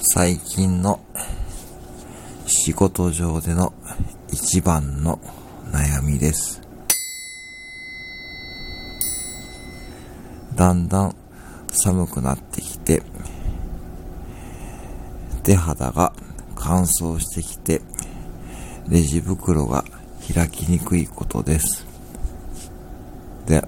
最近の仕事上での一番の悩みです。だんだん寒くなってきて、手肌が乾燥してきて、レジ袋が開きにくいことです。で、